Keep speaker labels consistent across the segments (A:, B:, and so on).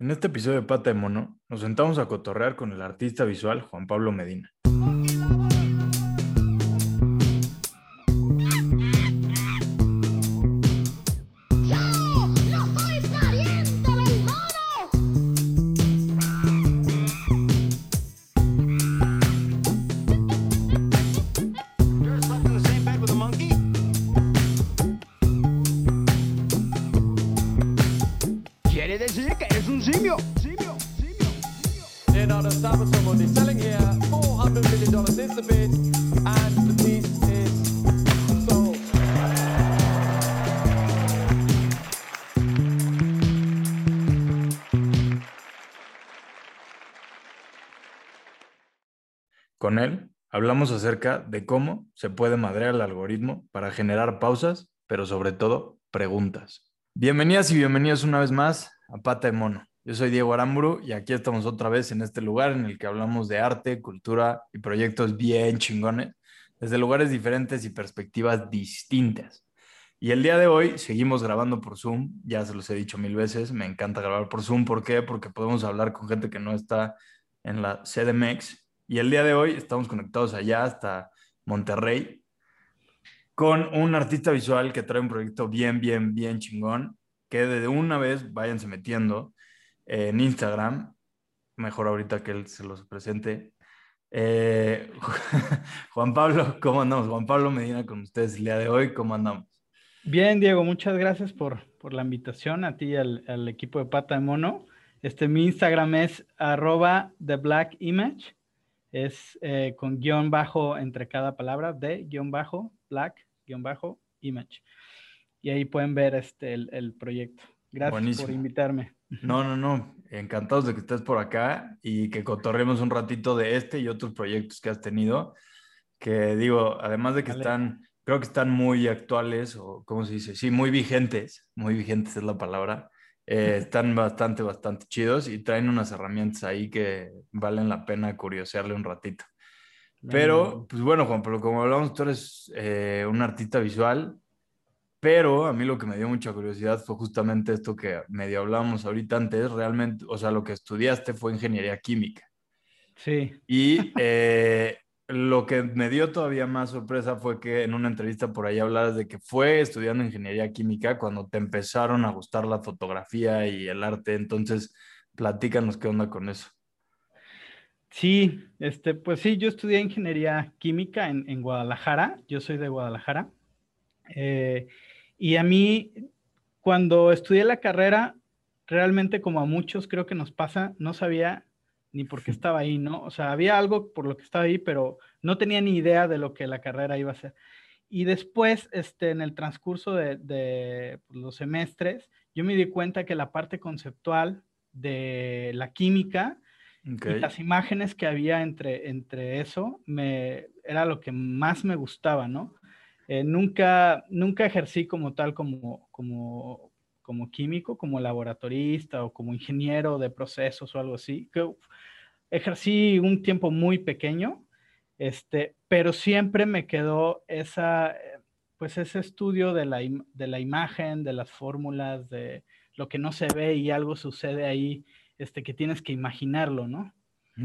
A: En este episodio de Pata de Mono, nos sentamos a cotorrear con el artista visual Juan Pablo Medina. Hablamos acerca de cómo se puede madrear el algoritmo para generar pausas, pero sobre todo preguntas. Bienvenidas y bienvenidos una vez más a Pata de Mono. Yo soy Diego Aramburu y aquí estamos otra vez en este lugar en el que hablamos de arte, cultura y proyectos bien chingones, desde lugares diferentes y perspectivas distintas. Y el día de hoy seguimos grabando por Zoom, ya se los he dicho mil veces, me encanta grabar por Zoom, ¿por qué? Porque podemos hablar con gente que no está en la CDMX. Y el día de hoy estamos conectados allá hasta Monterrey con un artista visual que trae un proyecto bien, bien, bien chingón, que de una vez váyanse metiendo en Instagram, mejor ahorita que él se los presente. Eh, Juan Pablo, ¿cómo andamos? Juan Pablo Medina con ustedes el día de hoy, ¿cómo andamos?
B: Bien, Diego, muchas gracias por, por la invitación a ti y al, al equipo de Pata de Mono. Este, mi Instagram es arroba The Black Image. Es eh, con guion bajo entre cada palabra, de guion bajo, black, guion bajo, image. Y ahí pueden ver este, el, el proyecto. Gracias
A: Buenísimo.
B: por invitarme.
A: No, no, no, encantados de que estés por acá y que cotorremos un ratito de este y otros proyectos que has tenido, que digo, además de que
B: Vale.
A: están, creo que están muy actuales o, ¿cómo se dice? Sí, muy vigentes, muy vigentes es la palabra. Eh, están bastante, bastante chidos y traen unas herramientas ahí que valen la pena curiosearle un ratito. Pero, pues bueno, Juan, pero como hablamos, tú eres eh, un artista visual, pero a mí lo que me dio mucha curiosidad fue justamente esto que medio hablábamos ahorita antes, realmente, o sea, lo que estudiaste fue ingeniería química.
B: Sí,
A: Y eh, lo que me dio todavía más sorpresa fue que en una entrevista por ahí hablabas de que fue estudiando ingeniería química cuando te empezaron a gustar la fotografía y el arte. Entonces, platícanos qué onda con eso.
B: sí, este, pues sí, yo estudié ingeniería química en, en Guadalajara. Yo soy de Guadalajara. Eh, y a mí, cuando estudié la carrera, realmente como a muchos creo que nos pasa, no sabía ni por qué estaba ahí, ¿no? O sea, había algo por lo que estaba ahí, pero no tenía ni idea de lo que la carrera iba a ser. Y después, este, en el transcurso de, de pues, los semestres, yo me di cuenta que la parte conceptual de la química y las imágenes que había entre, entre eso me, era lo que más me gustaba, ¿no? Eh, nunca, nunca ejercí como tal, como, como, como químico, como laboratorista o como ingeniero de procesos o algo así. Ejercí un tiempo muy pequeño, este, pero siempre me quedó esa, eh, pues ese estudio de la, de la imagen, de las fórmulas, de lo que no se ve y algo sucede ahí, este, que tienes que imaginarlo, ¿no?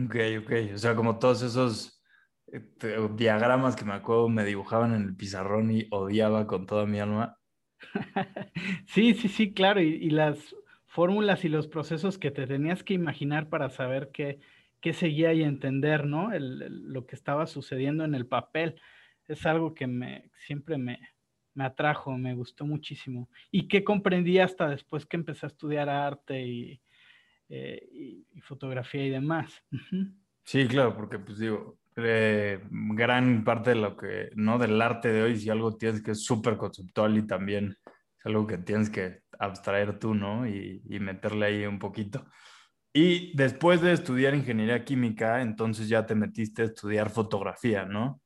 A: Ok, ok. O sea, como todos esos eh, diagramas que me acuerdo me dibujaban en el pizarrón y odiaba con toda mi alma.
B: Sí, sí, sí, claro, y, las fórmulas y los procesos que te tenías que imaginar para saber qué, qué seguía y entender, ¿no? Lo que estaba sucediendo en el papel. Es algo que siempre me, me atrajo, me gustó muchísimo. Y que comprendí hasta después que empecé a estudiar arte y, eh, y- fotografía y demás.
A: Sí, claro, porque pues digo, eh, gran parte de lo que, ¿no? Del arte de hoy, si algo tienes que es súper conceptual y también es algo que tienes que abstraer tú, ¿no? Y, y meterle ahí un poquito. Y después de estudiar ingeniería química, entonces ya te metiste a estudiar fotografía, ¿no?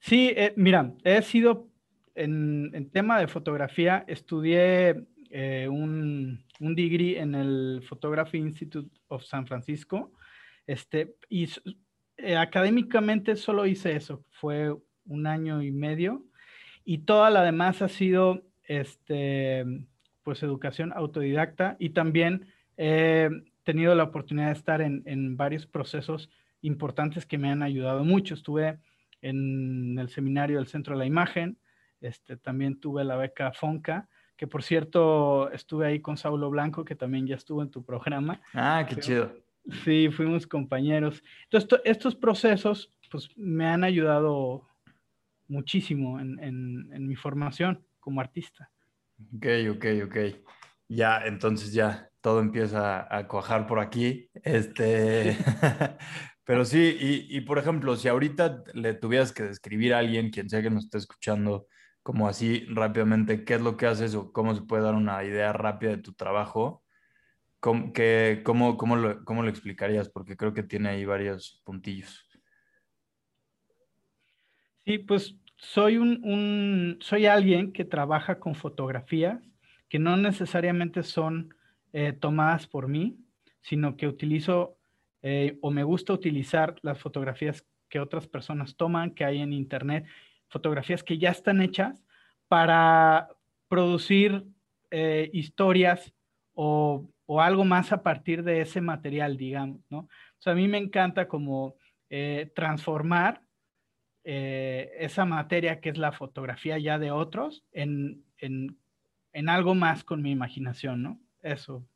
B: Sí, eh, mira, he sido en, en tema de fotografía, estudié eh, un, un degree en el Photography Institute of San Francisco, este, y eh, académicamente solo hice eso, fue un año y medio, y toda la demás ha sido, este, pues, educación autodidacta y también he tenido la oportunidad de estar en, en varios procesos importantes que me han ayudado mucho. Estuve en el seminario del Centro de la Imagen, este, también tuve la beca FONCA, que por cierto estuve ahí con Saulo Blanco, que también ya estuvo en tu programa.
A: Ah, qué chido.
B: Sí, fuimos compañeros. Entonces, estos procesos pues, me han ayudado muchísimo en, en, en, mi formación como artista.
A: Ok, ok, ok. Ya, entonces ya todo empieza a cuajar por aquí. Este, pero sí, y, y, por ejemplo, si ahorita le tuvieras que describir a alguien, quien sea que nos esté escuchando, como así rápidamente, qué es lo que haces o cómo se puede dar una idea rápida de tu trabajo, ¿cómo, que, cómo, cómo, lo, cómo lo explicarías? Porque creo que tiene ahí varios puntillos.
B: Sí, pues soy un, soy alguien que trabaja con fotografías que no necesariamente son eh, tomadas por mí, sino que utilizo eh, o me gusta utilizar las fotografías que otras personas toman, que hay en internet, fotografías que ya están hechas para producir eh, historias o, o, algo más a partir de ese material, digamos, ¿no? O sea, a mí me encanta como eh, transformar eh, esa materia que es la fotografía ya de otros en, en, en, algo más con mi imaginación, ¿no? Eso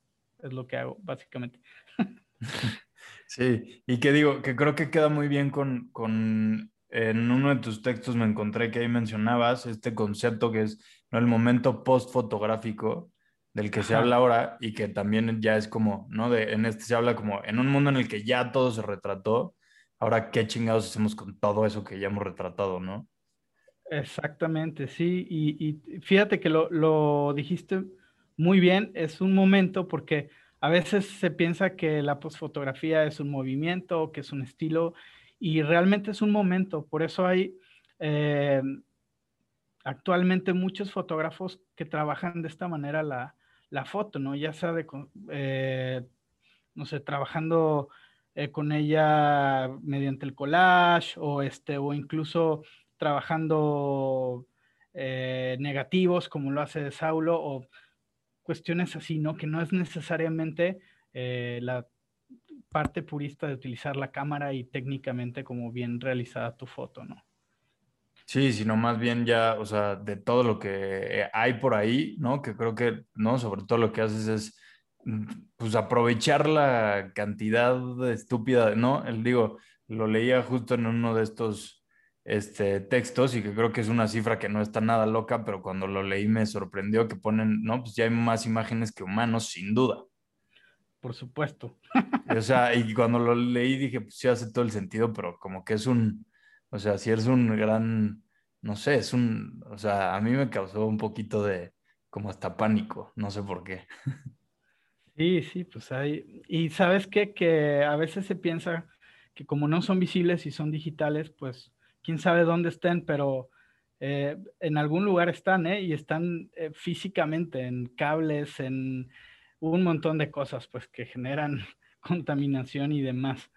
B: es lo que hago, básicamente.
A: Sí, y que digo, que creo que queda muy bien con, con en uno de tus textos me encontré que ahí mencionabas este concepto que es ¿no? el momento post fotográfico del que Ajá. se habla ahora y que también ya es como, ¿no? De, en este se habla como en un mundo en el que ya todo se retrató, ahora qué chingados hacemos con todo eso que ya hemos retratado, ¿no?
B: Exactamente, sí, y, y fíjate que lo, lo dijiste muy bien, es un momento porque a veces se piensa que la postfotografía es un movimiento, que es un estilo, y realmente es un momento. Por eso hay eh, actualmente muchos fotógrafos que trabajan de esta manera la, la foto, ¿no? Ya sea de, eh, no sé, trabajando eh, con ella mediante el collage o, este, o incluso trabajando eh, negativos como lo hace Saulo o cuestiones así, ¿no? Que no es necesariamente eh, la parte purista de utilizar la cámara y técnicamente como bien realizada tu foto, ¿no?
A: Sí, sino más bien ya, o sea, de todo lo que hay por ahí, ¿no? Que creo que, ¿no? Sobre todo lo que haces es, mm, pues, aprovechar la cantidad estúpida, ¿no? El digo, lo leía justo en uno de estos este, textos y que creo que es una cifra que no está nada loca, pero cuando lo leí me sorprendió que ponen, ¿no? Pues ya hay más imágenes que humanos, sin duda
B: por supuesto.
A: O sea, y cuando lo leí dije, pues sí hace todo el sentido, pero como que es un, o sea, si eres un gran, no sé, es un, o sea, a mí me causó un poquito de, como hasta pánico, no sé por qué.
B: Sí, sí, pues hay, y sabes qué, que a veces se piensa que como no son visibles y son digitales, pues quién sabe dónde estén, pero eh, en algún lugar están, ¿eh? Y están eh, físicamente en cables, en un montón de cosas pues que generan contaminación y demás.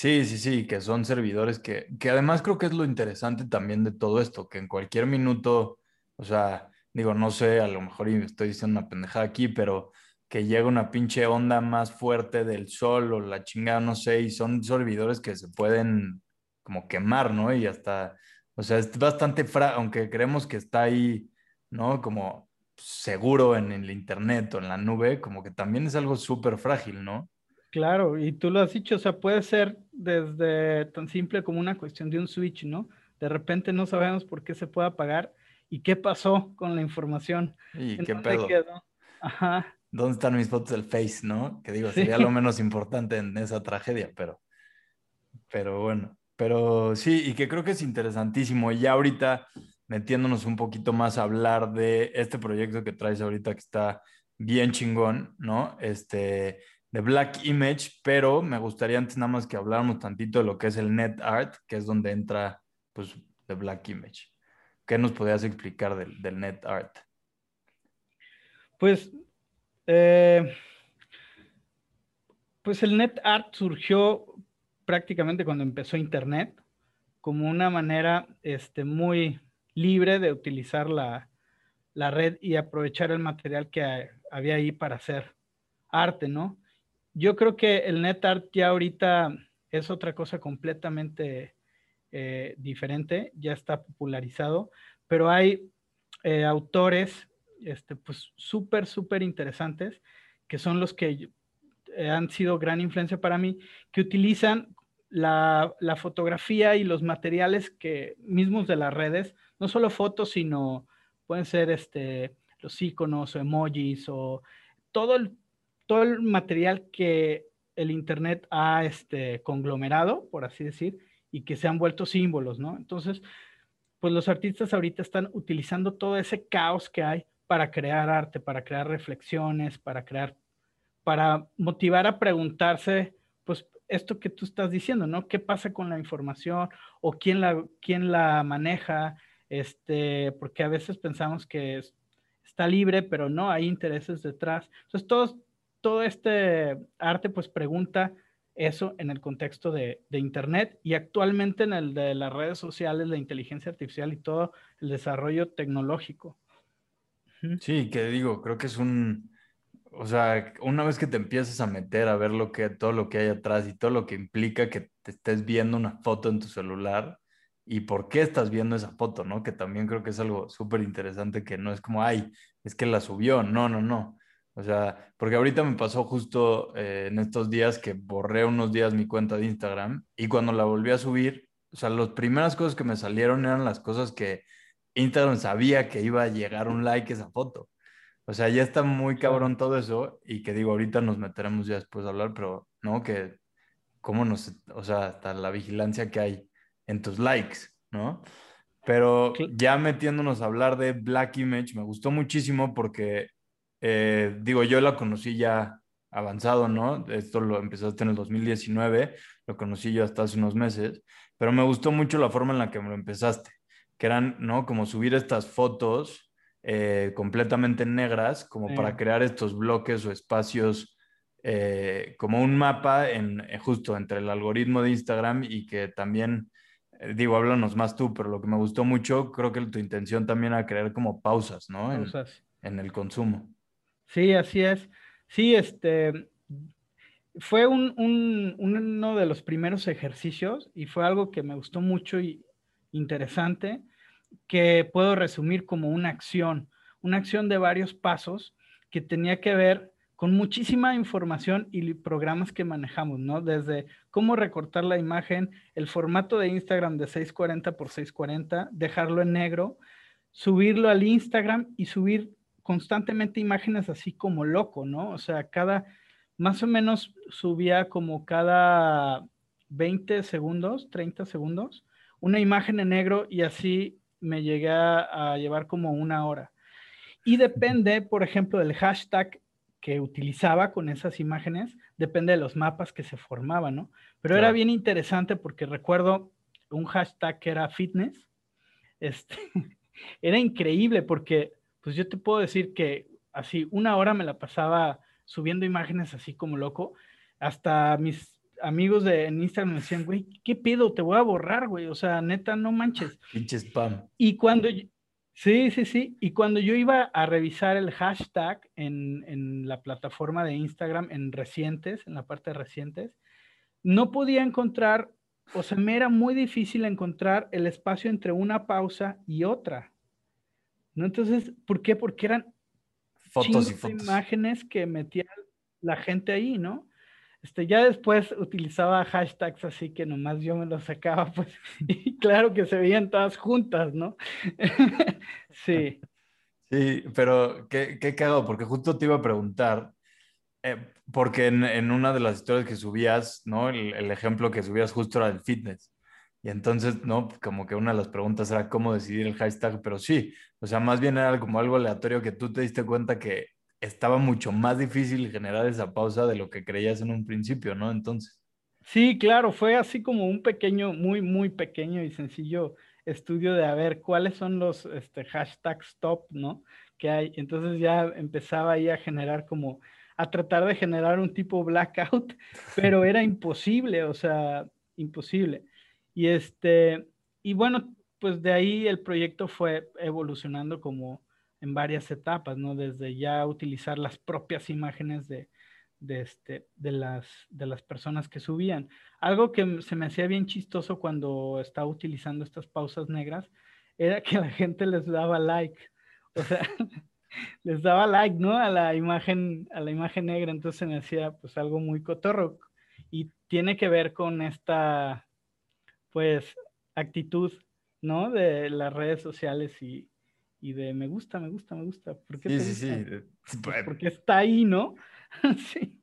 A: Sí, sí, sí, que son servidores que, que además creo que es lo interesante también de todo esto, que en cualquier minuto, o sea, digo, no sé, a lo mejor estoy diciendo una pendejada aquí, pero que llega una pinche onda más fuerte del sol o la chingada, no sé, y son servidores que se pueden como quemar, ¿no? Y hasta, o sea, es bastante, fra aunque creemos que está ahí, ¿no? Como seguro en el internet o en la nube, como que también es algo súper frágil, ¿no?
B: Claro, y tú lo has dicho, o sea, puede ser desde tan simple como una cuestión de un switch, ¿no? De repente no sabemos por qué se puede apagar y qué pasó con la información.
A: ¿Y qué pedo? Quedó? Ajá. ¿Dónde están mis fotos del Face, no? Que digo, sería sí. lo menos importante en esa tragedia, pero, pero bueno, pero sí, y que creo que es interesantísimo. Y ya ahorita metiéndonos un poquito más a hablar de este proyecto que traes ahorita que está bien chingón, ¿no? Este, de Black Image, pero me gustaría antes nada más que habláramos tantito de lo que es el Net Art, que es donde entra, pues, de Black Image. ¿Qué nos podrías explicar del, del Net Art?
B: Pues, eh, pues el Net Art surgió prácticamente cuando empezó Internet, como una manera este, muy, libre de utilizar la, la red y aprovechar el material que había ahí para hacer arte, ¿no? Yo creo que el net art ya ahorita es otra cosa completamente eh, diferente, ya está popularizado, pero hay eh, autores este, pues súper, súper interesantes que son los que eh, han sido gran influencia para mí, que utilizan la, la, fotografía y los materiales que mismos de las redes, no solo fotos, sino pueden ser este, los iconos o emojis o todo el, todo el material que el Internet ha este, conglomerado, por así decir, y que se han vuelto símbolos, ¿no? Entonces, pues los artistas ahorita están utilizando todo ese caos que hay para crear arte, para crear reflexiones, para crear, para motivar a preguntarse, pues esto que tú estás diciendo, ¿no? ¿Qué pasa con la información o quién la, quién la maneja? Este, porque a veces pensamos que está libre, pero no, hay intereses detrás. Entonces, todo, todo este arte pues pregunta eso en el contexto de, Internet y actualmente en el de las redes sociales, la inteligencia artificial y todo el desarrollo tecnológico.
A: Sí, que digo, creo que es un, o sea, una vez que te empiezas a meter a ver lo que, todo lo que hay atrás y todo lo que implica que te estés viendo una foto en tu celular y por qué estás viendo esa foto, ¿no? Que también creo que es algo súper interesante que no es como, ay, es que la subió, no, no, no. O sea, porque ahorita me pasó justo eh, en estos días que borré unos días mi cuenta de Instagram y cuando la volví a subir, o sea, las primeras cosas que me salieron eran las cosas que Instagram sabía que iba a llegar un like a esa foto. O sea, ya está muy cabrón todo eso y que digo, ahorita nos meteremos ya después a hablar, pero no, que cómo nos, o sea, hasta la vigilancia que hay en tus likes, ¿no? Pero ya metiéndonos a hablar de Black Image, me gustó muchísimo porque eh, digo, yo la conocí ya avanzado, ¿no? Esto lo empezaste en el 2019, lo conocí yo hasta hace unos meses, pero me gustó mucho la forma en la que me lo empezaste, que eran, ¿no? Como subir estas fotos eh, completamente negras, como para crear estos bloques o espacios, eh, como un mapa en, justo entre el algoritmo de Instagram y que también, digo, háblanos más tú, pero lo que me gustó mucho, creo que tu intención también era crear como pausas, ¿no?
B: Pausas.
A: en el consumo.
B: Sí, así es. Sí, este fue un, uno de los primeros ejercicios y fue algo que me gustó mucho y interesante, que puedo resumir como una acción, una acción de varios pasos que tenía que ver con muchísima información y programas que manejamos, ¿no? Desde cómo recortar la imagen, el formato de Instagram de 640 por 640, dejarlo en negro, subirlo al Instagram y subir constantemente imágenes así como loco, ¿no? O sea, cada, más o menos subía como cada 20 segundos, 30 segundos, una imagen en negro y así me llegué a, llevar como una hora. Y depende, por ejemplo, del hashtag que utilizaba con esas imágenes, depende de los mapas que se formaban, ¿no? Pero era bien interesante porque recuerdo un hashtag que era fitness, este, era increíble porque pues yo te puedo decir que así una hora me la pasaba subiendo imágenes así como loco. Hasta mis amigos de en Instagram me decían, güey, ¿qué pedo? Te voy a borrar, güey. O sea, neta, no manches.
A: Pinche spam.
B: Y cuando, sí, sí, sí. Y cuando yo iba a revisar el hashtag en, en la plataforma de Instagram, en recientes, en la parte de recientes, no podía encontrar, o sea, me era muy difícil encontrar el espacio entre una pausa y otra. ¿No? Entonces, ¿por qué? Porque eran
A: fotos y fotos.
B: imágenes que metía la gente ahí, ¿no? Este, ya después utilizaba hashtags así que nomás yo me los sacaba, pues, y claro que se veían todas juntas, ¿no? sí.
A: Sí, pero qué, qué cagado, porque justo te iba a preguntar, eh, porque en, en, una de las historias que subías, ¿no? El, el, ejemplo que subías justo era del fitness. Y entonces, ¿no? Como que una de las preguntas era cómo decidir el hashtag, pero sí, o sea, más bien era como algo aleatorio que tú te diste cuenta que estaba mucho más difícil generar esa pausa de lo que creías en un principio, ¿no? Entonces.
B: Sí, claro, fue así como un pequeño, muy, muy pequeño y sencillo estudio de a ver cuáles son los este, hashtags top, ¿no? Que hay. Entonces ya empezaba ahí a generar como, a tratar de generar un tipo blackout, pero era imposible, o sea, imposible. Y este, y bueno, pues de ahí el proyecto fue evolucionando como en varias etapas, ¿no? Desde ya utilizar las propias imágenes de, este, de, las, de las personas que subían. Algo que se me hacía bien chistoso cuando estaba utilizando estas pausas negras era que la gente les daba like. O sea, les daba like, ¿no? A la imagen, a la imagen negra. Entonces se me hacía pues algo muy cotorro. Y tiene que ver con esta, pues, actitud, ¿no? De las redes sociales y, y de me gusta, me gusta, me gusta. ¿Por qué
A: Sí,
B: te
A: sí, sí.
B: gusta?
A: eh,
B: Pues porque está ahí, ¿no? sí.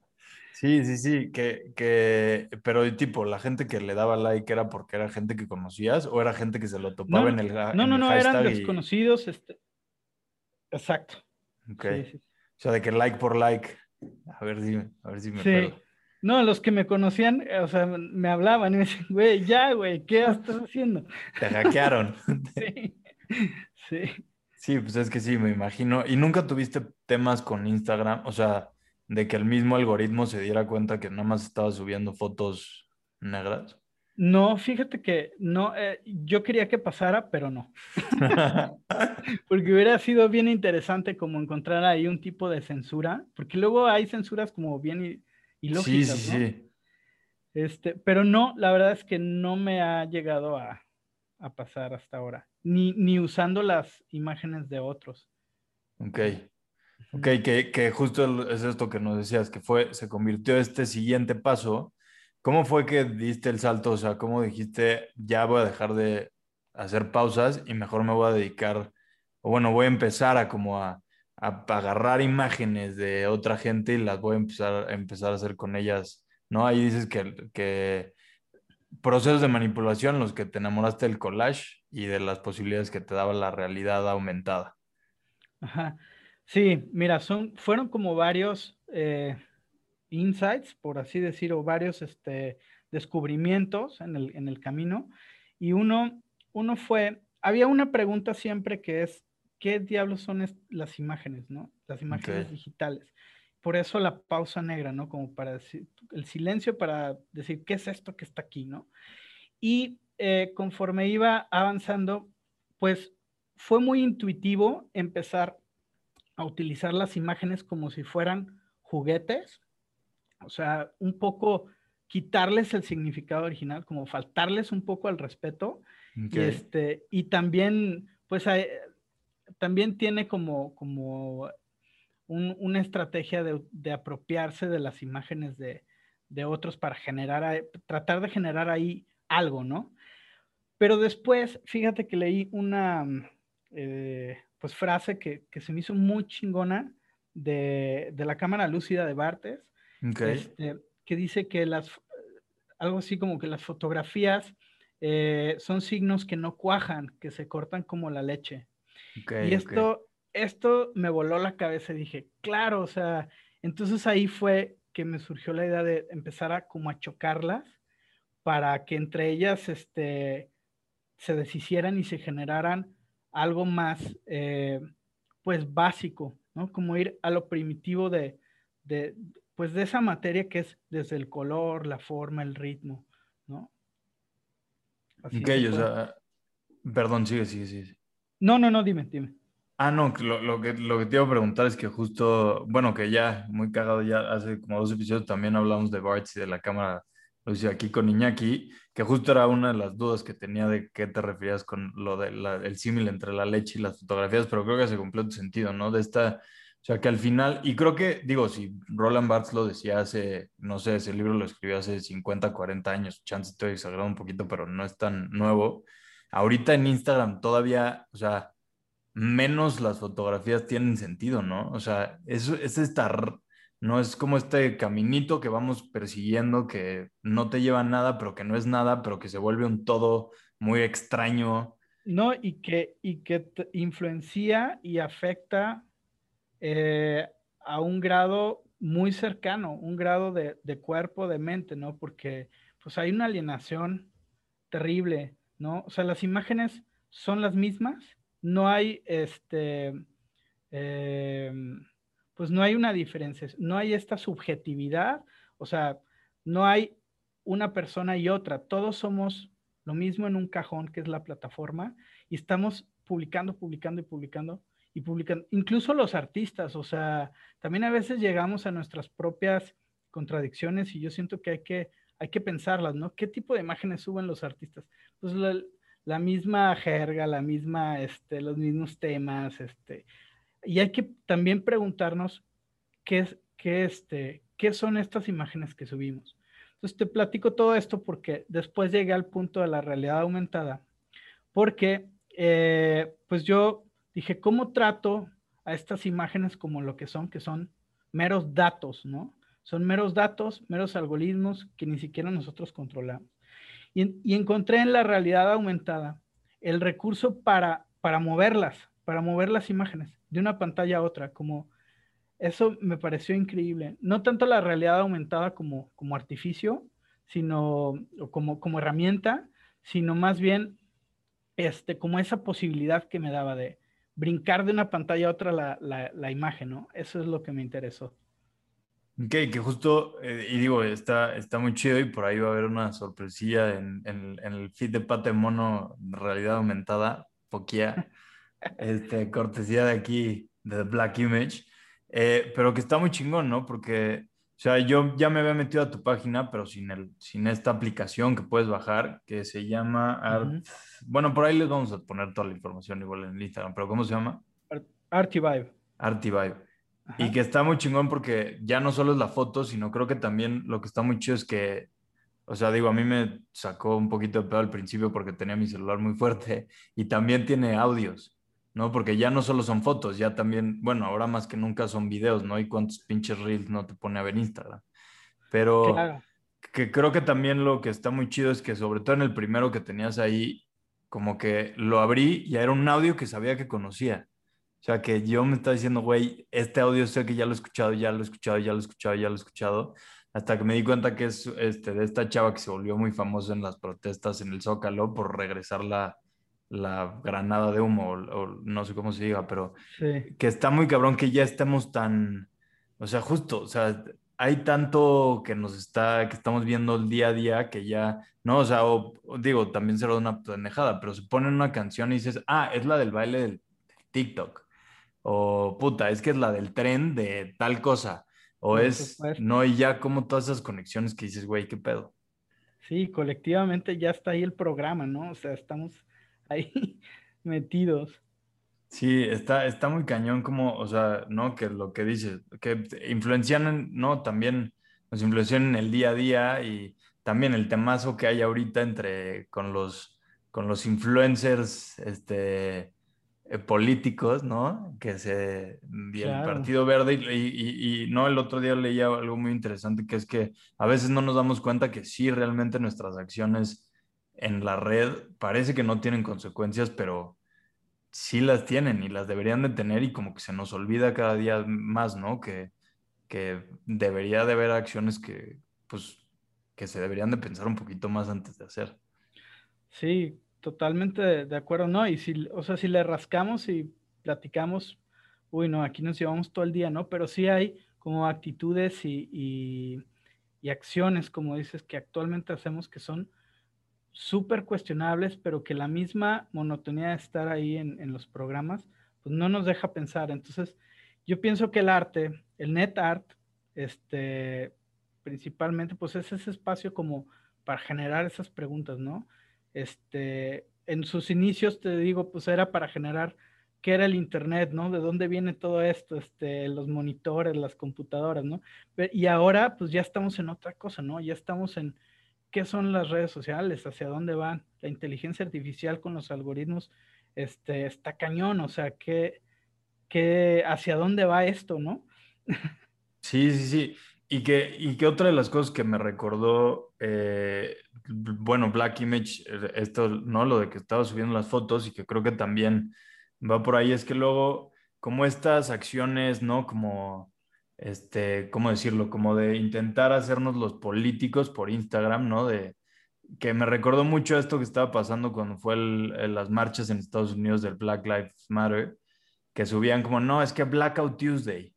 A: Sí, sí, sí, que, que, pero tipo, la gente que le daba like era porque era gente que conocías o era gente que se lo topaba
B: No,
A: en el,
B: no,
A: en
B: no,
A: el
B: no, eran
A: y-
B: desconocidos. Este... Exacto.
A: Ok.
B: Sí, sí.
A: O sea, de que like por like. A ver si, a ver si me
B: Sí. No, los que me conocían, eh, o sea, me hablaban y me decían, güey, ya, güey, ¿qué estás haciendo?
A: Te hackearon.
B: Sí, sí.
A: Sí, pues es que sí, me imagino. ¿Y nunca tuviste temas con Instagram? O sea, de que el mismo algoritmo se diera cuenta que nada más estaba subiendo fotos negras.
B: No, fíjate que no, eh, yo quería que pasara, pero no. Porque hubiera sido bien interesante como encontrar ahí un tipo de censura, porque luego hay censuras como bien i-
A: Sí, sí,
B: ¿no?
A: sí.
B: Este, pero no, la verdad es que no me ha llegado a, a pasar hasta ahora, ni, ni usando las imágenes de otros.
A: Ok. Ok, que, que justo es esto que nos decías, que fue, se convirtió este siguiente paso. ¿Cómo fue que diste el salto? O sea, ¿cómo dijiste, ya voy a dejar de hacer pausas y mejor me voy a dedicar, o bueno, voy a empezar a como a, a agarrar imágenes de otra gente y las voy a empezar, a empezar a hacer con ellas, ¿no? Ahí dices que, que procesos de manipulación, los que te enamoraste del collage y de las posibilidades que te daba la realidad aumentada.
B: Ajá. Sí, mira, son, fueron como varios eh, insights, por así decir, o varios este, descubrimientos en el, en el camino. Y uno, uno fue, había una pregunta siempre que es, ¿qué diablos son las imágenes, no? Las imágenes
A: Ok.
B: digitales. Por eso la pausa negra, ¿no? Como para decir, el silencio para decir, ¿qué es esto que está aquí, no? Y eh, conforme iba avanzando, pues fue muy intuitivo empezar a utilizar las imágenes como si fueran juguetes, o sea, un poco quitarles el significado original, como faltarles un poco al respeto,
A: Ok.
B: y, este, y también, pues, también tiene como, como un- una estrategia de, de apropiarse de las imágenes de, de otros para generar, tratar de generar ahí algo, ¿no? Pero después, fíjate que leí una mm, eh, pues frase que, que se me hizo muy chingona de, de la cámara lúcida de Bartes, este, que dice que las, algo así como que las fotografías eh, son signos que no cuajan, que se cortan como la leche. Y esto, esto me voló la cabeza y dije, claro, o sea, entonces ahí fue que me surgió la idea de empezar a como a chocarlas para que entre ellas este, se deshicieran y se generaran algo más, eh, pues básico, ¿no? Como ir a lo primitivo de, de, pues de esa materia que es desde el color, la forma, el ritmo, ¿no? Así
A: Ok, o sea, perdón, sigue, sigue, sigue.
B: No, no, no, dime, dime.
A: Ah, no, lo, que, lo que te iba a preguntar es que justo, bueno, que ya, muy cagado, ya hace como dos episodios también hablamos de Barts y de la cámara, lo hice aquí con Iñaki, que justo era una de las dudas que tenía de qué te referías con lo del símil entre la leche y las fotografías, pero creo que se cumplió tu sentido, ¿no? De esta, o sea, que al final, y creo que, digo, si Roland Barthes lo decía hace, no sé, ese libro lo escribió hace 50, 40 años, chance estoy exagerando un poquito, pero no es tan nuevo. Ahorita en Instagram todavía, o sea, menos las fotografías tienen sentido, ¿no? O sea, es, es esta, no es como este caminito que vamos persiguiendo que no te lleva a nada, pero que no es nada, pero que se vuelve un todo muy extraño.
B: No, y que, y que influencia y afecta eh, a un grado muy cercano, un grado de, de cuerpo, de mente, ¿no? Porque pues hay una alienación terrible, ¿no? O sea, las imágenes son las mismas, no hay este, eh, pues no hay una diferencia, no hay esta subjetividad, o sea, no hay una persona y otra, todos somos lo mismo en un cajón que es la plataforma y estamos publicando, publicando y publicando y publicando, incluso los artistas, o sea, también a veces llegamos a nuestras propias contradicciones y yo siento que hay que, hay que pensarlas, ¿no? ¿Qué tipo de imágenes suben los artistas? Pues la, misma jerga, la misma, este, los mismos temas, este, y hay que también preguntarnos qué, es, qué, este, qué son estas imágenes que subimos. Entonces te platico todo esto porque después llegué al punto de la realidad aumentada, porque eh, pues yo dije, ¿cómo trato a estas imágenes como lo que son, que son meros datos, ¿no? Son meros datos, meros algoritmos que ni siquiera nosotros controlamos. Y, encontré en la realidad aumentada el recurso para, para moverlas, para mover las imágenes de una pantalla a otra, como eso me pareció increíble. No tanto la realidad aumentada como, como artificio, sino como, como herramienta, sino más bien este, como esa posibilidad que me daba de brincar de una pantalla a otra la, la, la imagen, ¿no? Eso es lo que me interesó.
A: Ok, que justo, eh, y digo, está, está muy chido y por ahí va a haber una sorpresilla en, en, en el feed de Pate Mono, realidad aumentada, poquía, este, cortesía de aquí, de Black Image, eh, pero que está muy chingón, ¿no? Porque, o sea, yo ya me había metido a tu página, pero sin, el, sin esta aplicación que puedes bajar, que se llama Art, bueno, por ahí les vamos a poner toda la información igual en Instagram, pero ¿cómo se llama? Artivibe. Y que está muy chingón porque ya no solo es la foto, sino creo que también lo que está muy chido es que, o sea, digo, a mí me sacó un poquito de pedo al principio porque tenía mi celular muy fuerte y también tiene audios, ¿no? Porque ya no solo son fotos, ya también, bueno, ahora más que nunca son videos, ¿no? Y cuántos pinches reels no te pone a ver Instagram. Pero que creo que también lo que está muy chido es que sobre todo en el primero que tenías ahí, como que lo abrí y era un audio que sabía que conocía. O sea, que yo me estaba diciendo, güey, este audio sé que ya lo he escuchado, ya lo he escuchado, ya lo he escuchado, ya lo he escuchado, hasta que me di cuenta que es este, de esta chava que se volvió muy famosa en las protestas en el Zócalo por regresar la, la granada de humo, o, no sé cómo se diga, pero que está muy cabrón que ya estemos tan, o sea, justo, o sea, hay tanto que nos está, que estamos viendo el día a día que ya, no, o sea, digo, también será una pendejada, pero se pone una canción y dices, ah, es la del baile del TikTok o puta, es que es la del tren de tal cosa, o es, no, y ya como todas esas conexiones que dices, güey, qué pedo.
B: Sí, colectivamente ya está ahí el programa, ¿no? O sea, estamos ahí metidos.
A: Sí, está, está muy cañón como, o sea, ¿no? Que lo que dices, que influencian, ¿no? También nos influencian en el día a día y también el temazo que hay ahorita entre, con los, con los influencers, este, eh, políticos, ¿no? Que se, y el Partido Verde, y, no, el otro día leía algo muy interesante, que es que a veces no nos damos cuenta que sí, realmente nuestras acciones en la red parece que no tienen consecuencias, pero sí las tienen y las deberían de tener y como que se nos olvida cada día más, ¿no? Que, que debería de haber acciones que, pues, que se deberían de pensar un poquito más antes de hacer.
B: Sí, Totalmente de, acuerdo, ¿no? Y si, o sea, si le rascamos y platicamos, uy, no, aquí nos llevamos todo el día, ¿no? Pero sí hay como actitudes y, y, acciones, como dices, que actualmente hacemos que son súper cuestionables, pero que la misma monotonía de estar ahí en, en, los programas, pues no nos deja pensar. Entonces, yo pienso que el arte, el net art, este, principalmente, pues es ese espacio como para generar esas preguntas, ¿no? Este, en sus inicios, te digo, pues era para generar qué era el Internet, ¿no? De dónde viene todo esto, este, los monitores, las computadoras, ¿no? Y ahora, pues ya estamos en otra cosa, ¿no? Ya estamos en qué son las redes sociales, hacia dónde van, la inteligencia artificial con los algoritmos, este, está cañón, o sea, ¿qué, qué, hacia dónde va esto, ¿no?
A: Sí, sí, sí. Y que, y que otra de las cosas que me recordó, eh, bueno, Black Image, eh, esto, ¿no? Lo de que estaba subiendo las fotos y que creo que también va por ahí, es que luego, como estas acciones, ¿no? Como, este, ¿cómo decirlo? Como de intentar hacernos los políticos por Instagram, ¿no? De, que me recordó mucho esto que estaba pasando cuando fue las marchas en Estados Unidos del Black Lives Matter, que subían como, no, es que Blackout Tuesday.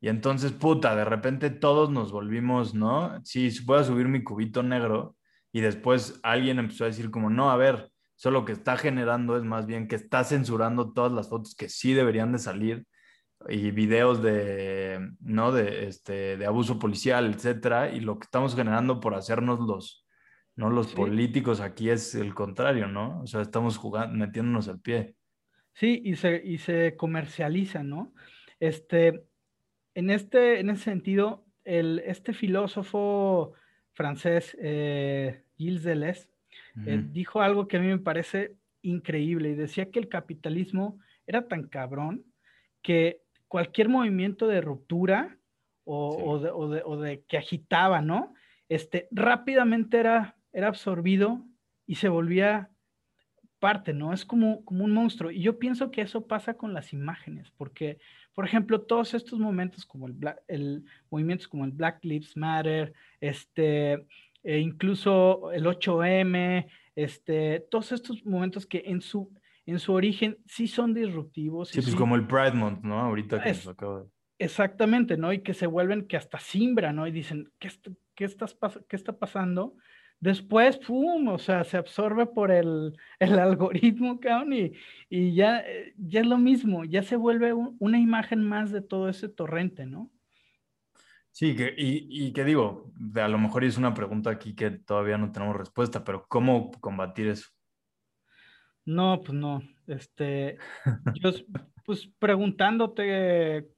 A: Y entonces, puta, de repente todos nos volvimos, ¿no? Sí, voy a subir mi cubito negro. Y después alguien empezó a decir como, no, a ver, eso lo que está generando es más bien que está censurando todas las fotos que sí deberían de salir. y videos de, ¿no? de, este, de abuso policial, etcétera, y lo que estamos generando por hacernos los, ¿no? los
B: Sí.
A: políticos aquí es el contrario, ¿no? O sea, estamos jugando, metiéndonos al pie.
B: Sí, y se, y se comercializa, ¿no? Este, en este, en ese sentido, el, este filósofo francés, eh, Gilles Deleuze, eh, dijo algo que a mí me parece increíble y decía que el capitalismo era tan cabrón que cualquier movimiento de ruptura o,
A: Sí.
B: o de, o de- o de que agitaba, ¿no? Este, rápidamente era, era absorbido y se volvía parte, ¿no? Es como, como un monstruo. Y yo pienso que eso pasa con las imágenes, porque, por ejemplo, todos estos momentos como el, Black, el movimientos como el Black Lives Matter, este, e incluso el 8M, este, todos estos momentos que en su, en su origen sí son disruptivos.
A: Sí, pues
B: sí-
A: como el Pride Month, ¿no? Ahorita que
B: Es-
A: nos acaba de...
B: Exactamente, ¿no? Y que se vuelven que hasta simbra, ¿no? Y dicen, ¿qué, qué estás qué está pasando? Después, ¡pum! O sea, se absorbe por el, el algoritmo, cabrón, y, y ya, eh, ya es lo mismo, ya se vuelve un- una imagen más de todo ese torrente, ¿no?
A: Sí, que, y, y que digo, a lo mejor es una pregunta aquí que todavía no tenemos respuesta, pero ¿cómo combatir eso?
B: No, pues no. Este, yo, pues preguntándote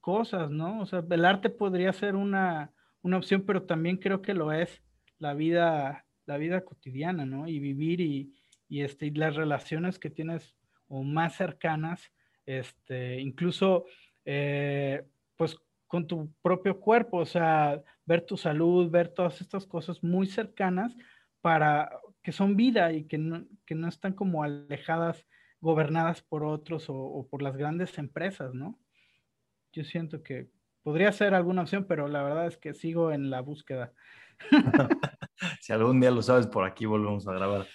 B: cosas, ¿no? O sea, el arte podría ser una, una opción, pero también creo que lo es la vida, la vida cotidiana, ¿no? Y vivir y, y, este, y las relaciones que tienes o más cercanas, este, incluso, eh, pues con tu propio cuerpo, o sea, ver tu salud, ver todas estas cosas muy cercanas para que son vida y que no, que no están como alejadas, gobernadas por otros o, o por las grandes empresas, ¿no? Yo siento que podría ser alguna opción, pero la verdad es que sigo en la búsqueda.
A: Si algún día lo sabes, por aquí volvemos a grabar.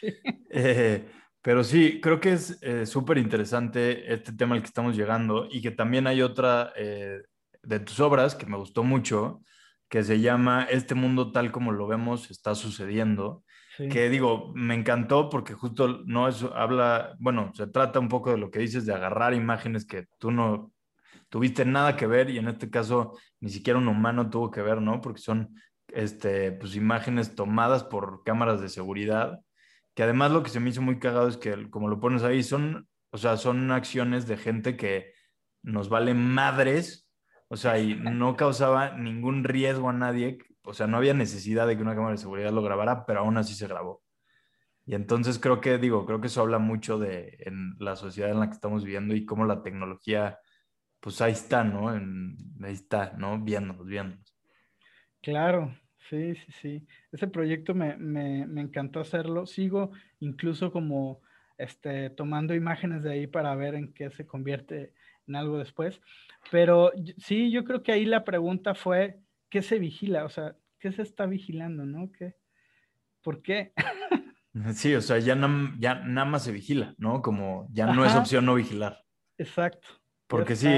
A: Eh, pero sí, creo que es eh, súper interesante este tema al que estamos llegando y que también hay otra eh, de tus obras que me gustó mucho, que se llama Este mundo tal como lo vemos está sucediendo.
B: Sí.
A: que digo, me encantó porque justo no es, habla, bueno, se trata un poco de lo que dices de agarrar imágenes que tú no tuviste nada que ver y en este caso ni siquiera un humano tuvo que ver, ¿no? Porque son, este, pues imágenes tomadas por cámaras de seguridad, que además lo que se me hizo muy cagado es que, como lo pones ahí, son, o sea, son acciones de gente que nos vale madres, o sea, y no causaba ningún riesgo a nadie, o sea, no había necesidad de que una cámara de seguridad lo grabara, pero aún así se grabó. Y entonces creo que, digo, creo que eso habla mucho de en la sociedad en la que estamos viviendo y cómo la tecnología, pues ahí está, ¿no? En, ahí está, ¿no? Viéndonos, viéndonos.
B: Claro, sí, sí, sí. Ese proyecto me, me, me encantó hacerlo. Sigo incluso como este, tomando imágenes de ahí para ver en qué se convierte en algo después. Pero sí, yo creo que ahí la pregunta fue, ¿qué se vigila? O sea, ¿qué se está vigilando, no? ¿Qué? ¿Por qué?
A: Sí, o sea, ya, nam- ya nada más se vigila, ¿no? Como ya no es opción no vigilar.
B: Exacto.
A: Porque sí.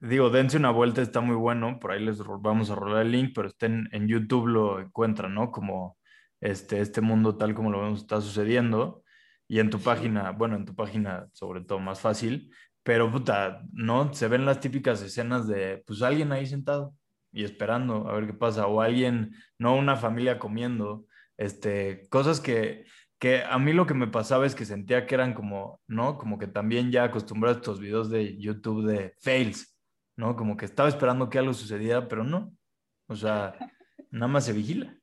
A: Digo, dense una vuelta, está muy bueno, por ahí les vamos a rolar el link, pero estén en YouTube lo encuentran, ¿no? Como este, este mundo tal como lo vemos está sucediendo. Y en tu
B: Sí.
A: página, bueno, en tu página sobre todo más fácil, pero puta, ¿no? Se ven las típicas escenas de, pues alguien ahí sentado y esperando a ver qué pasa, o alguien, no una familia comiendo, este, cosas que, que a mí lo que me pasaba es que sentía que eran como, ¿no? Como que también ya acostumbrado a estos videos de YouTube de fails, ¿no? Como que estaba esperando que algo sucediera, pero no. O sea, nada más se vigila.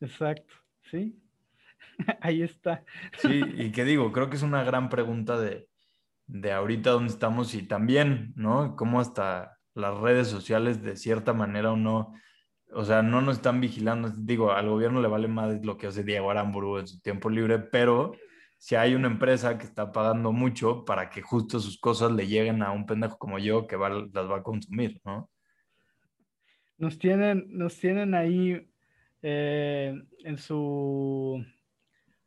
B: Exacto. Sí. ahí está.
A: Sí, y que digo, creo que es una gran pregunta de, de ahorita dónde estamos y también, ¿no? Cómo hasta las redes sociales de cierta manera o no, o sea, no nos están vigilando. Digo, al gobierno le vale más lo que hace Diego Aramburu en su tiempo libre, pero si hay una empresa que está pagando mucho para que justo sus cosas le lleguen a un pendejo como yo que va, las va a consumir, ¿no?
B: Nos tienen, nos tienen ahí eh, en su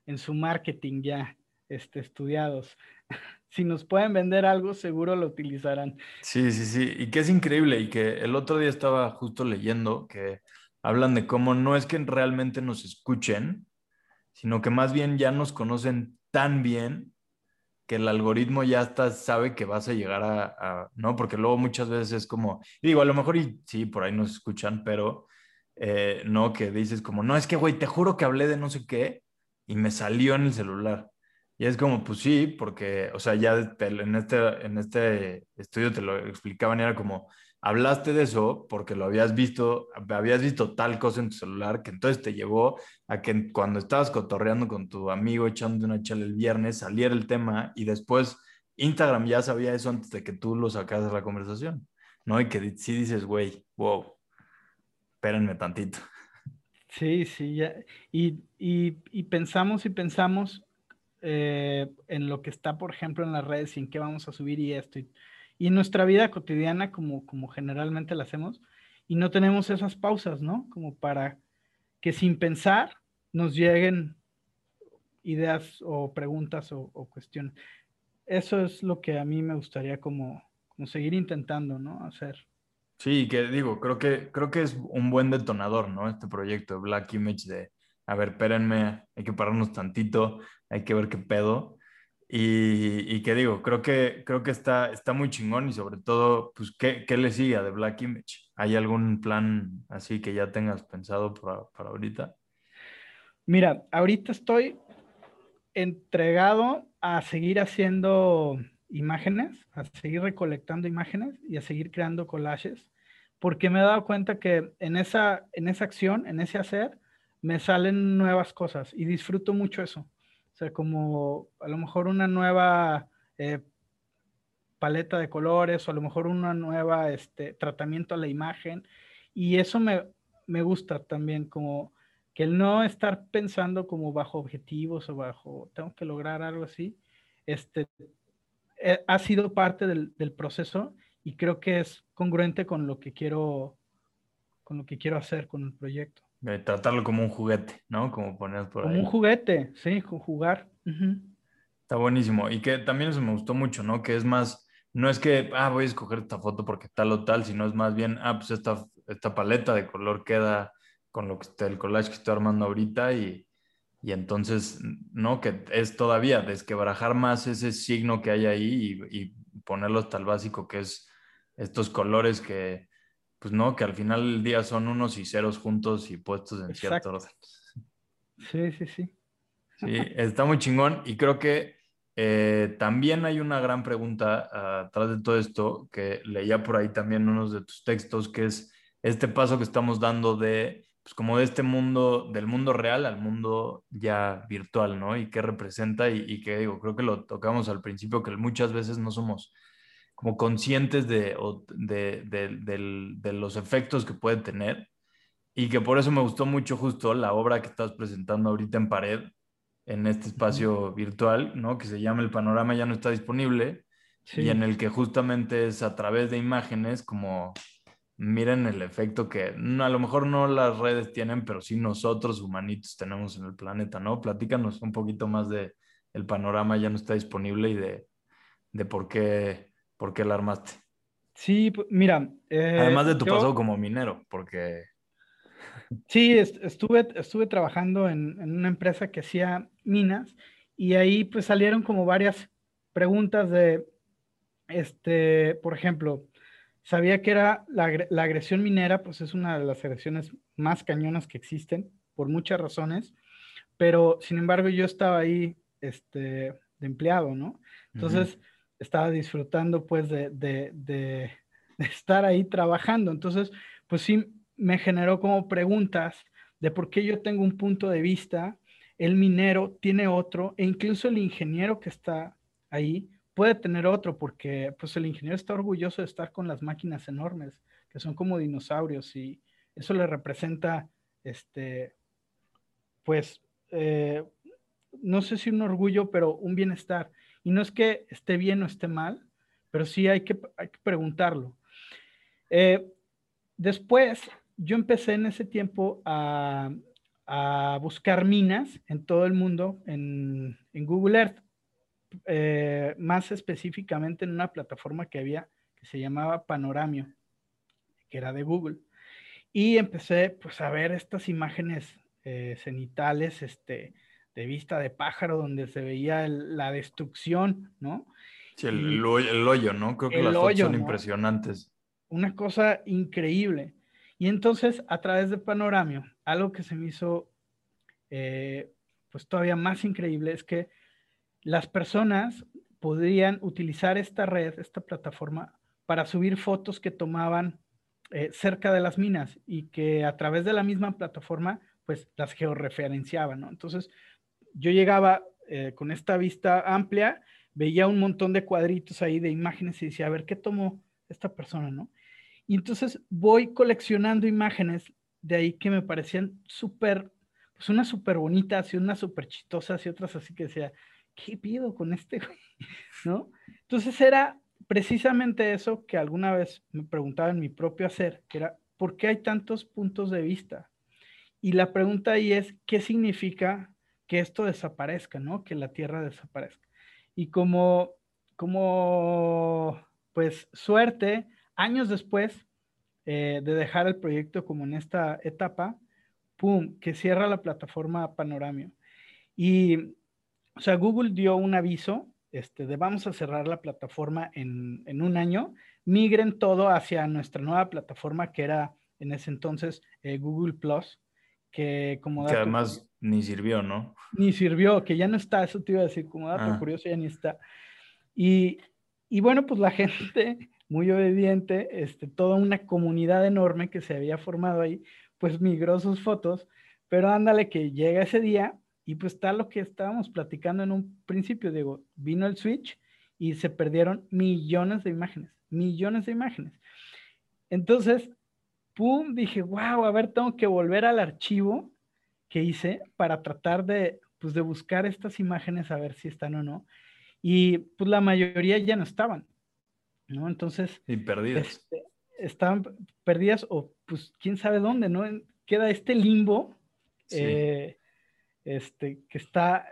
B: en su marketing ya este, estudiados. Si nos pueden vender algo, seguro lo utilizarán.
A: Sí, sí, sí. Y que es increíble y que el otro día estaba justo leyendo que hablan de cómo no es que realmente nos escuchen, sino que más bien ya nos conocen tan bien que el algoritmo ya está, sabe que vas a llegar a, ¿no? Porque luego muchas veces es como, digo, a lo mejor sí, por ahí nos escuchan, pero eh, no, que dices como, no, es que, güey, te juro que hablé de no sé qué y me salió en el celular. Y es como, pues sí, porque, o sea, ya en este, en este estudio te lo explicaban era como, hablaste de eso porque lo habías visto, habías visto tal cosa en tu celular que entonces te llevó a que cuando estabas cotorreando con tu amigo echando una chela el viernes saliera el tema y después Instagram ya sabía eso antes de que tú lo sacaras de la conversación, ¿no? Y que sí dices, güey, wow, espérenme tantito.
B: Sí, sí, ya. Y, y- y pensamos y pensamos eh, en lo que está, por ejemplo, en las redes y en qué vamos a subir y esto. Y, y en nuestra vida cotidiana, como, como generalmente la hacemos, y no tenemos esas pausas, ¿no? Como para que sin pensar nos lleguen ideas o preguntas o, cuestiones. Eso es lo que a mí me gustaría como, como seguir intentando, ¿no? Hacer.
A: Sí, que digo, creo que, creo que es un buen detonador, ¿no? Este proyecto Black Image de, a ver, espérenme, hay que pararnos tantito, hay que ver qué pedo. Y, y que digo, creo que, creo que está, está muy chingón y sobre todo, pues, ¿qué, qué le sigue a The Black Image? ¿Hay algún plan así que ya tengas pensado para, para ahorita?
B: Mira, ahorita estoy entregado a seguir haciendo imágenes, a seguir recolectando imágenes y a seguir creando collages, porque me he dado cuenta que en esa, en esa acción, en ese hacer, me salen nuevas cosas y disfruto mucho eso. O sea, como a lo mejor una nueva eh, paleta de colores o a lo mejor una nueva este, tratamiento a la imagen. Y eso me, me gusta también, como que el no estar pensando como bajo objetivos o bajo, tengo que lograr algo así, este, eh, ha sido parte del, del, proceso y creo que es congruente con lo que quiero, con lo que quiero hacer con el proyecto.
A: De tratarlo como un juguete, ¿no? Como ponías por
B: como
A: ahí.
B: un juguete, sí, jugar. Uh -huh.
A: Está buenísimo. Y que también eso me gustó mucho, ¿no? Que es más, no es que, ah, voy a escoger esta foto porque tal o tal, sino es más bien, ah, pues esta, esta paleta de color queda con lo que está el collage que estoy armando ahorita y, y entonces, ¿no? Que es todavía desquebrajar más ese signo que hay ahí y, y ponerlo hasta el básico, que es estos colores que, pues no, que al final del día son unos y ceros juntos y puestos en cierto orden.
B: Sí, sí, sí.
A: Sí, está muy chingón y creo que eh, también hay una gran pregunta atrás de todo esto que leía por ahí también unos de tus textos, que es este paso que estamos dando de, pues como de este mundo, del mundo real al mundo ya virtual, ¿no? Y qué representa y, y que digo, creo que lo tocamos al principio, que muchas veces no somos como conscientes de, de, de, de, de los efectos que puede tener y que por eso me gustó mucho justo la obra que estás presentando ahorita en pared, en este espacio virtual, ¿no? Que se llama El Panorama ya no está disponible sí. y en el que justamente es a través de imágenes como miren el efecto que a lo mejor no las redes tienen, pero sí nosotros humanitos tenemos en el planeta, ¿no? Platícanos un poquito más de El Panorama ya no está disponible y de, de por qué por qué la armaste.
B: Sí, mira.
A: Eh, Además de tu yo... pasado como minero, porque
B: Sí, estuve, estuve trabajando en, en, una empresa que hacía minas y ahí pues salieron como varias preguntas de, este, por ejemplo, sabía que era la, la, agresión minera, pues es una de las agresiones más cañonas que existen por muchas razones, pero sin embargo yo estaba ahí este, de empleado, ¿no? Entonces uh -huh. Estaba disfrutando pues de, de, estar ahí trabajando, entonces pues sí me generó como preguntas de por qué yo tengo un punto de vista, el minero tiene otro, e incluso el ingeniero que está ahí puede tener otro, porque pues el ingeniero está orgulloso de estar con las máquinas enormes, que son como dinosaurios, y eso le representa, este, pues, eh, no sé si un orgullo, pero un bienestar. Y no es que esté bien o esté mal, pero sí hay que, hay que preguntarlo. Eh, después, yo empecé en ese tiempo a, a buscar minas en todo el mundo, en, en Google Earth, eh, más específicamente en una plataforma que había que se llamaba Panoramio, que era de Google. Y empecé pues a ver estas imágenes eh, cenitales este, de vista de pájaro, donde se veía el- la destrucción, ¿no?
A: Sí, el, hoyo, el hoyo, ¿no? Creo que las fotos
B: hoyo,
A: son
B: ¿no?
A: impresionantes.
B: Una cosa increíble. Y entonces, a través de Panoramio, algo que se me hizo eh, pues todavía más increíble es que las personas podrían utilizar esta red, esta plataforma, para subir fotos que tomaban eh, cerca de las minas y que a través de la misma plataforma, pues las georreferenciaban, ¿no? Entonces, yo llegaba eh, con esta vista amplia, veía un montón de cuadritos ahí de imágenes y decía, a ver, ¿qué tomó esta persona, no? Y entonces voy coleccionando imágenes de ahí que me parecían súper, pues unas súper bonitas y unas súper chistosas y otras así que decía, ¿qué pido con este güey? ¿No? Entonces era precisamente eso que alguna vez me preguntaba en mi propio hacer, que era, ¿por qué hay tantos puntos de vista? Y la pregunta ahí es, ¿qué significa que esto desaparezca, ¿no? Que la Tierra desaparezca. Y como, como, pues, suerte, años después eh, de dejar el proyecto como en esta etapa, ¡pum!, que cierra la plataforma Panoramio. Y, o sea, Google dio un aviso este, de vamos a cerrar la plataforma en, en un año, migren todo hacia nuestra nueva plataforma que era en ese entonces eh, Google Plus, que como
A: Que
B: dato
A: además ni sirvió, ¿no?
B: ni sirvió, que ya no está, eso te iba a decir, como dato
A: Ah.
B: curioso, ya ni está. Y, y bueno, pues la gente muy obediente, este, toda una comunidad enorme que se había formado ahí, pues migró sus fotos, pero ándale que llega ese día y pues está lo que estábamos platicando en un principio, digo, vino el switch y se perdieron millones de imágenes, millones de imágenes. Entonces, pum, dije, wow, a ver, tengo que volver al archivo que hice para tratar de, pues, de buscar estas imágenes a ver si están o no. Y pues la mayoría ya no estaban, ¿no? Entonces,
A: Y perdidas.
B: este, estaban perdidas o pues quién sabe dónde, ¿no? Queda este limbo,
A: Sí.
B: eh, este, que está,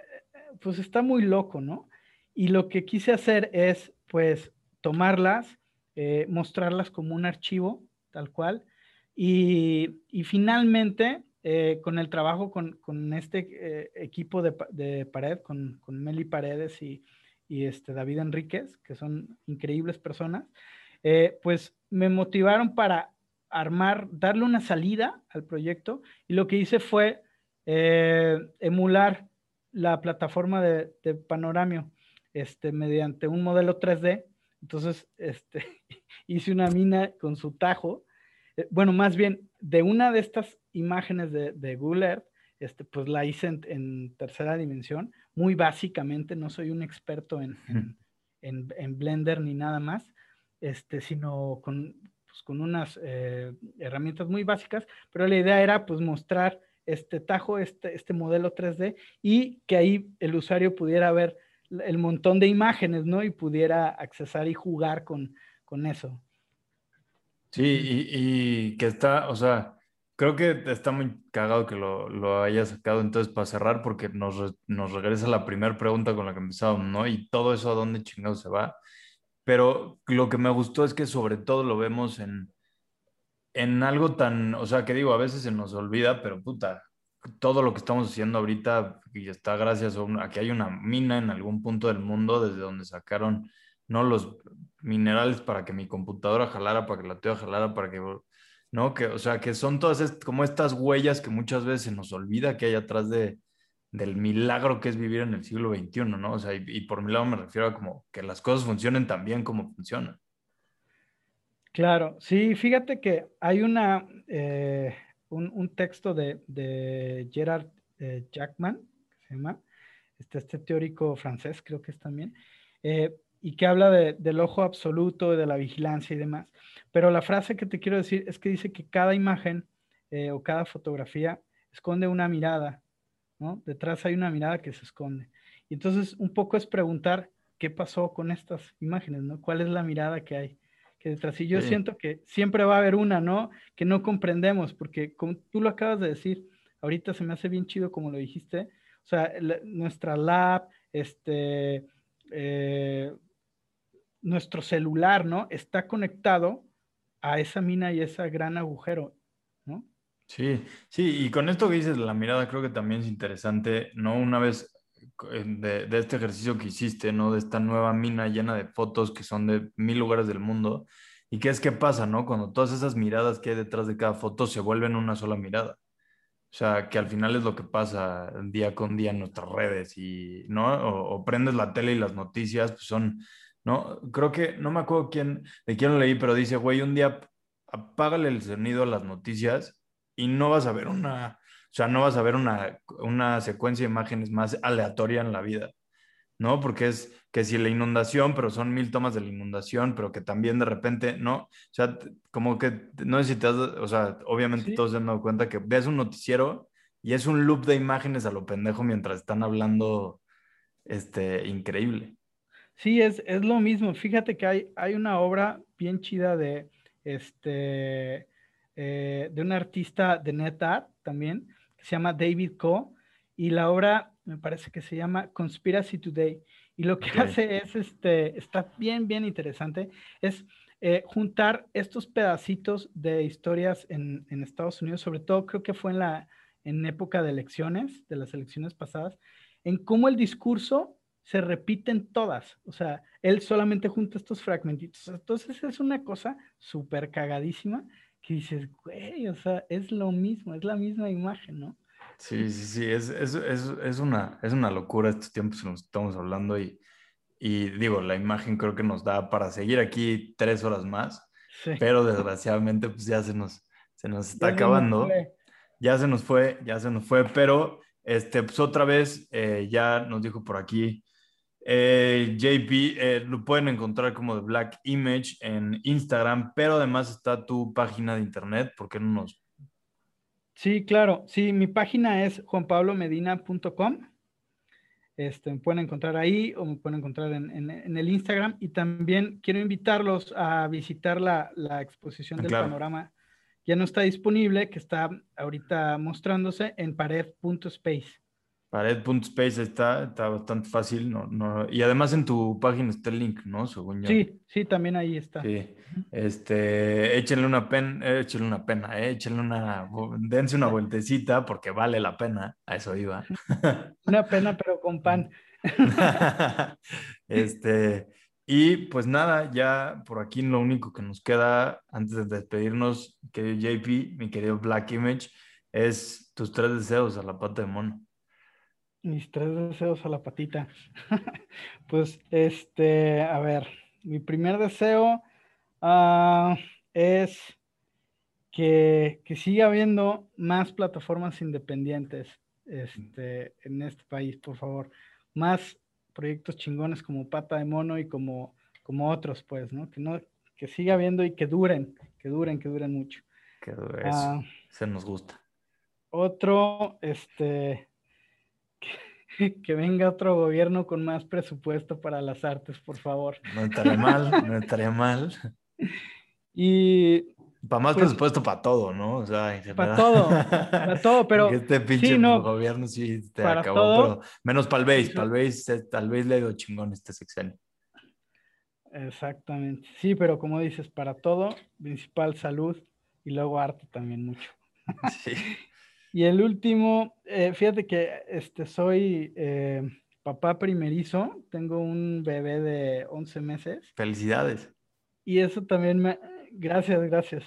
B: pues está muy loco, ¿no? Y lo que quise hacer es, pues, tomarlas, eh, mostrarlas como un archivo, tal cual, y, finalmente, eh, con el trabajo con, este eh, equipo de, pa- de Pared, con, con Meli Paredes y, este David Enríquez, que son increíbles personas, eh, pues me motivaron para armar, darle una salida al proyecto y lo que hice fue emular la plataforma de, de Panoramio este, mediante un modelo 3D. Entonces, este, hice una mina con su tajo. Eh, bueno, más bien, de una de estas imágenes de, de Google Earth, este, pues la hice en, en tercera dimensión, muy básicamente, no soy un experto en, en, en- en Blender ni nada más, este, sino con, pues, con unas eh, herramientas muy básicas, pero la idea era pues mostrar este tajo, este, este modelo 3D y que ahí el usuario pudiera ver el montón de imágenes, ¿no? Y pudiera accesar y jugar con, con eso.
A: Sí, y, que está, o sea, creo que está muy cagado que lo, lo haya sacado entonces para cerrar, porque nos, nos regresa la primera pregunta con la que empezamos, ¿no? Y todo eso a dónde chingado se va. Pero lo que me gustó es que sobre todo lo vemos en, en algo tan, o sea, que digo, a veces se nos olvida, pero puta, todo lo que estamos haciendo ahorita y está gracias a, un- a que hay una mina en algún punto del mundo desde donde sacaron, no los minerales para que mi computadora jalara, para que la tuya jalara, para que, ¿no? Que, o sea, que son todas como estas huellas que muchas veces se nos olvida que hay atrás de, del milagro que es vivir en el siglo XXI, ¿no? O sea, y, por mi lado me refiero a como que las cosas funcionen tan bien como funcionan.
B: Claro, sí, fíjate que hay una, eh, un, un texto de, de Gerard eh, Jackman, que se llama, este, este teórico francés, creo que es también, eh, y que habla de- del ojo absoluto, de la vigilancia y demás. Pero la frase que te quiero decir es que dice que cada imagen eh, o cada fotografía esconde una mirada, ¿no? Detrás hay una mirada que se esconde. Y entonces un poco es preguntar qué pasó con estas imágenes, ¿no? ¿Cuál es la mirada que hay? que detrás. Y yo
A: Sí.
B: siento que siempre va a haber una, ¿no? Que no comprendemos, porque como tú lo acabas de decir, ahorita se me hace bien chido como lo dijiste. O sea, la- nuestra lab, este, eh, nuestro celular, ¿no? Está conectado a esa mina y ese gran agujero, ¿no?
A: Sí, sí, y con esto que dices de la mirada, creo que también es interesante, ¿no? Una vez eh, de, este ejercicio que hiciste, ¿no? De esta nueva mina llena de fotos que son de mil lugares del mundo. ¿Y qué es que pasa, ¿no? Cuando todas esas miradas que hay detrás de cada foto se vuelven una sola mirada. O sea, que al final es lo que pasa día con día en nuestras redes y, ¿no? O, o prendes la tele y las noticias, pues son, ¿no? Creo que, no me acuerdo quién, de quién lo leí, pero dice, güey, un día apágale el sonido a las noticias y no vas a ver una, o sea, no vas a ver una, una secuencia de imágenes más aleatoria en la vida, ¿no? Porque es que si la inundación, pero son mil tomas de la inundación, pero que también de repente, ¿no? O sea, como que, no sé si te has, o sea, obviamente
B: Sí.
A: todos se han dado cuenta que ves un noticiero y es un loop de imágenes a lo pendejo mientras están hablando, este, increíble.
B: Sí, es, es lo mismo. Fíjate que hay, hay una obra bien chida de, este, eh, de un artista de NetArt también, que se llama David Coe, y la obra me parece que se llama Conspiracy Today. Y lo que hace es, este, está bien, bien interesante, es eh, juntar estos pedacitos de historias en, en Estados Unidos, sobre todo creo que fue en la en época de elecciones, de las elecciones pasadas, en cómo el discurso se repiten todas. O sea, él solamente junta estos fragmentitos. Entonces es una cosa súper cagadísima que dices, güey, o sea, es lo mismo, es la misma imagen, ¿no?
A: Sí, sí, sí, es, es, es, es una, es una locura estos tiempos en los que estamos hablando y, y digo, la imagen creo que nos da para seguir aquí tres horas más,
B: Sí.
A: pero desgraciadamente pues ya se nos, se nos está
B: Ya se nos
A: acabando, ya se nos fue, ya se nos fue, pero este, pues otra vez eh, ya nos dijo por aquí eh, JP, eh, lo pueden encontrar como The Black Image en Instagram, pero además está tu página de internet, ¿por qué no nos
B: Sí, claro. Sí, mi página es juanpablomedina.com. Este, me pueden encontrar ahí o me pueden encontrar en, en- en el Instagram. Y también quiero invitarlos a visitar la, la exposición
A: Ah,
B: del
A: claro.
B: panorama. Ya no está disponible, que está ahorita mostrándose en pared.space.
A: Pared.space está, está bastante fácil, no, no, y además en tu página está el link, ¿no? Según yo.
B: Sí, sí, también ahí está.
A: Sí. Este, échenle una pena, échenle una pena, eh, échenle una, dense una vueltecita porque vale la pena, a eso iba.
B: Una pena, pero con pan.
A: Este, y pues nada, ya por aquí lo único que nos queda antes de despedirnos, querido JP, mi querido Black Image, es tus tres deseos a la pata de mono.
B: Mis tres deseos a la patita. Pues, este, a ver, mi primer deseo ah, es que, que siga habiendo más plataformas independientes este, en este país, por favor. Más proyectos chingones como Pata de Mono y como, como otros, pues, ¿no? Que, no, que siga habiendo y que duren, que duren, que duren mucho.
A: Que eso,
B: Ah,
A: se nos gusta.
B: otro, este, que, que venga otro gobierno con más presupuesto para las artes, por favor.
A: No estaría mal, no estaría mal.
B: Y
A: Para más
B: Pues-
A: presupuesto para todo, ¿no? O sea,
B: para todo, para todo, pero
A: Porque este pinche
B: sí, no,
A: gobierno sí te
B: para
A: acabó,
B: todo.
A: pero menos para el base, para el base, eh, tal vez le ha ido chingón este sexenio.
B: exactamente. Sí, pero como dices, para todo, principal salud y luego arte también mucho.
A: Sí.
B: Y el último, eh, fíjate que este, soy eh, papá primerizo, tengo un bebé de 11 meses
A: Felicidades.
B: y eso también me, gracias, gracias,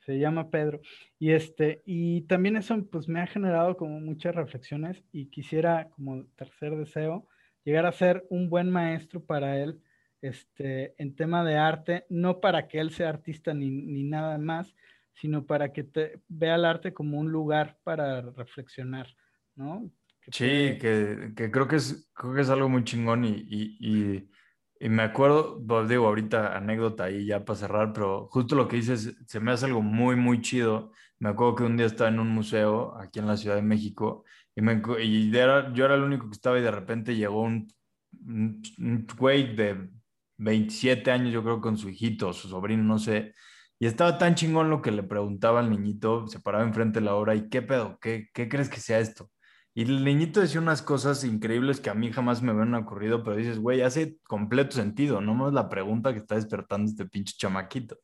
B: se llama Pedro. Y este, y también eso pues me ha generado como muchas reflexiones y quisiera como tercer deseo llegar a ser un buen maestro para él este, en tema de arte, no para que él sea artista ni, ni nada más, sino para que te, vea el arte como un lugar para reflexionar, ¿no? Que
A: Sí,
B: puede-
A: que, que creo que es, creo que es algo muy chingón y, y, y, y me acuerdo, pues, digo, ahorita anécdota ahí ya para cerrar, pero justo lo que dices se me hace algo muy, muy chido. Me acuerdo que un día estaba en un museo aquí en la Ciudad de México y, me, y era, yo era el único que estaba y de repente llegó un, un, un güey de 27 años, yo creo, con su hijito, su sobrino, no sé. Y estaba tan chingón lo que le preguntaba al niñito, se paraba enfrente de la obra y ¿qué pedo? ¿Qué, qué crees que sea esto? Y el niñito decía unas cosas increíbles que a mí jamás me habían ocurrido, pero dices, güey, hace completo sentido, no más la pregunta que está despertando este pinche chamaquito.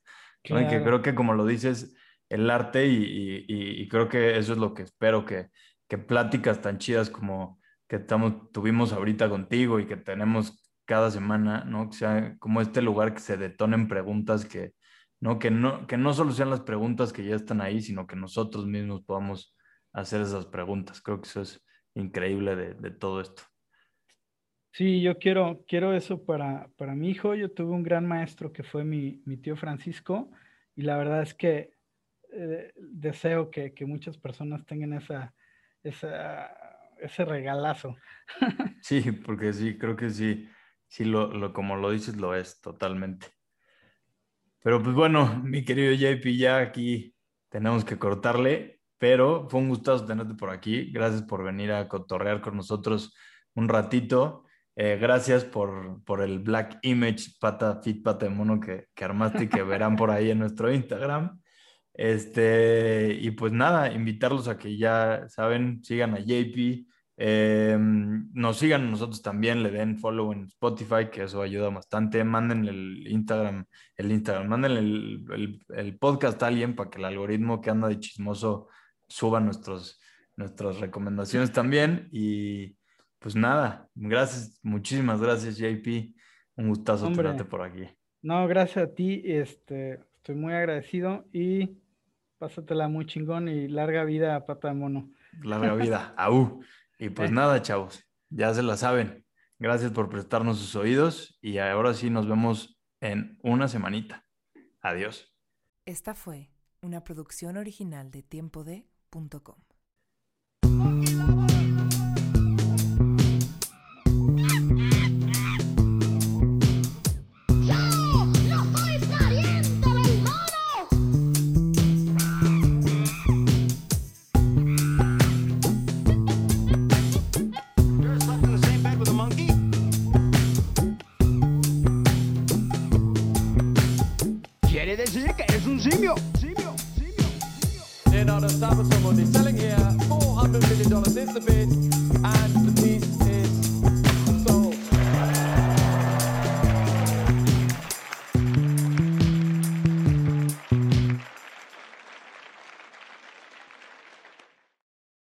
A: ¿no? Y que
B: Claro.
A: creo que como lo dices, el arte y, y- y- y creo que eso es lo que espero, que, que pláticas tan chidas como que estamos, tuvimos ahorita contigo y que tenemos cada semana, ¿no? Que sea como este lugar que se detonen preguntas que, ¿no? Que no, que no solo sean las preguntas que ya están ahí, sino que nosotros mismos podamos hacer esas preguntas. Creo que eso es increíble de, de todo esto.
B: Sí, yo quiero, quiero eso para, para mi hijo. Yo tuve un gran maestro que fue mi, mi tío Francisco y la verdad es que eh, deseo que, que muchas personas tengan esa, esa, ese regalazo.
A: Sí, porque sí, creo que sí, sí, lo, lo, como lo dices, lo es totalmente. Pero pues bueno, mi querido JP, ya aquí tenemos que cortarle, pero fue un gustazo tenerte por aquí. Gracias por venir a cotorrear con nosotros un ratito. Eh, gracias por, por el Black Image Pata Fit Pata de Mono que, que armaste y que verán por ahí en nuestro Instagram. Este, y pues nada, invitarlos a que ya saben, sigan a JP, eh, nos sigan nosotros también, le den follow en Spotify, que eso ayuda bastante. Manden el Instagram, el Instagram, manden el, el, el podcast a alguien para que el algoritmo que anda de chismoso suba nuestros, nuestras recomendaciones también. Y pues nada, gracias, muchísimas gracias, JP. Un gustazo
B: Hombre.
A: tenerte por aquí.
B: No, gracias a ti, este, estoy muy agradecido y pásatela muy chingón y larga vida Pata de Mono.
A: Larga vida. Aú. Y pues nada, chavos, ya se la saben. Gracias por prestarnos sus oídos y ahora sí nos vemos en una semanita. Adiós.
C: Esta fue una producción original de tiempode.com.